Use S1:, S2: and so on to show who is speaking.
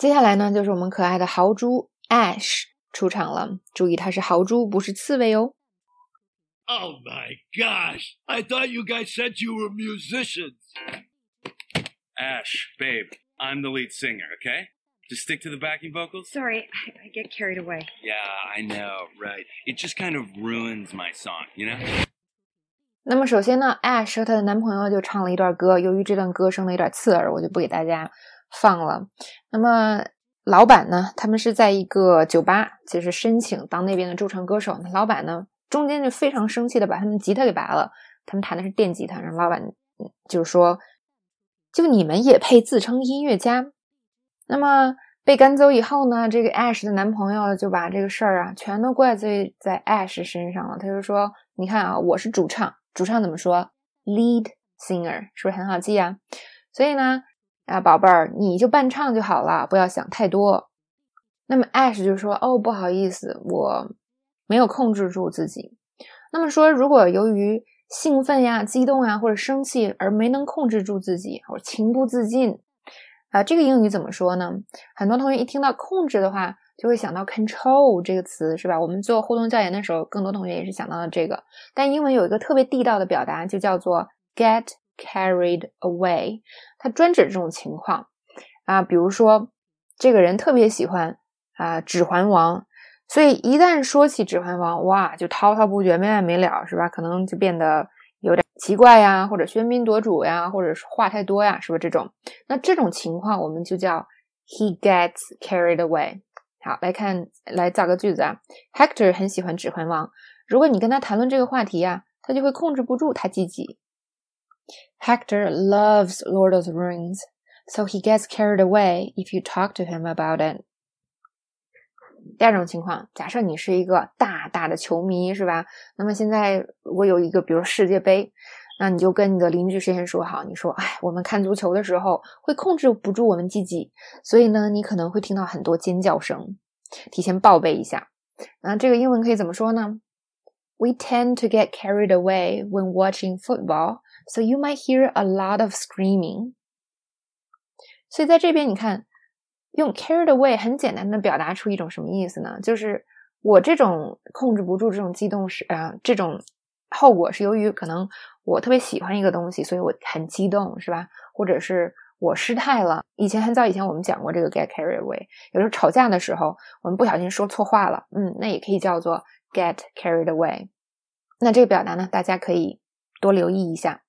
S1: 接下来呢，就是我们可爱的豪猪 Ash 出场了。注意，它是豪猪，不是刺猬哦。
S2: Oh my gosh! I thought you guys said you were musicians.
S3: Ash, babe, I'm the lead singer, okay? Just stick to the backing vocals.
S4: Sorry, I, I get carried away.
S3: Yeah, I know, right. It just kind of ruins my song, you know?
S1: 那么首先呢，Ash 和她的男朋友就唱了一段歌，由于这段歌声呢有点刺耳，我就不给大家 放了。那么老板呢，他们是在一个酒吧，就是申请当那边的驻唱歌手。那老板呢，中间就非常生气的把他们吉他给拔了，他们弹的是电吉他，然后老板就说，就你们也配自称音乐家？那么被赶走以后呢，这个 Ash 的男朋友就把这个事儿啊全都怪罪在 Ash 身上了。他就说：“你看啊，我是主唱，主唱怎么说？Lead singer 是不是很好记啊？所以呢，啊宝贝儿，你就伴唱就好了，不要想太多。”那么 Ash 就说：“哦，不好意思，我没有控制住自己。”那么说，如果由于兴奋呀、激动呀或者生气而没能控制住自己，或情不自禁。啊，这个英语怎么说呢？很多同学一听到控制的话，就会想到 control 这个词，是吧？我们做互动教研的时候，更多同学也是想到了这个。但英文有一个特别地道的表达，就叫做 get carried away，它专指这种情况啊。比如说，这个人特别喜欢啊《指环王》，所以一旦说起《指环王》，哇，就滔滔不绝，没完没了，是吧？可能就变得。有点奇怪呀，或者喧宾夺主呀，或者是话太多呀，是不是这种？那这种情况我们就叫 he gets carried away。好，来看，来造个句子啊。Hector 很喜欢《指环王》，如果你跟他谈论这个话题呀，他就会控制不住他自己。Hector loves Lord of the Rings, so he gets carried away if you talk to him about it. 第二种情况，假设你是一个大大的球迷，是吧？那么现在我有一个，比如世界杯，那你就跟你的邻居事先说好，你说，哎，我们看足球的时候会控制不住我们自己，所以呢，你可能会听到很多尖叫声。提前报备一下，那这个英文可以怎么说呢？We tend to get carried away when watching football, so you might hear a lot of screaming。所以在这边你看。用 carried away 很简单的表达出一种什么意思呢？就是我这种控制不住这种激动是啊，这种后果是由于可能我特别喜欢一个东西，所以我很激动，是吧？或者是我失态了。以前很早以前我们讲过这个 get carried away，有时候吵架的时候我们不小心说错话了，嗯，那也可以叫做 get carried away。那这个表达呢，大家可以多留意一下。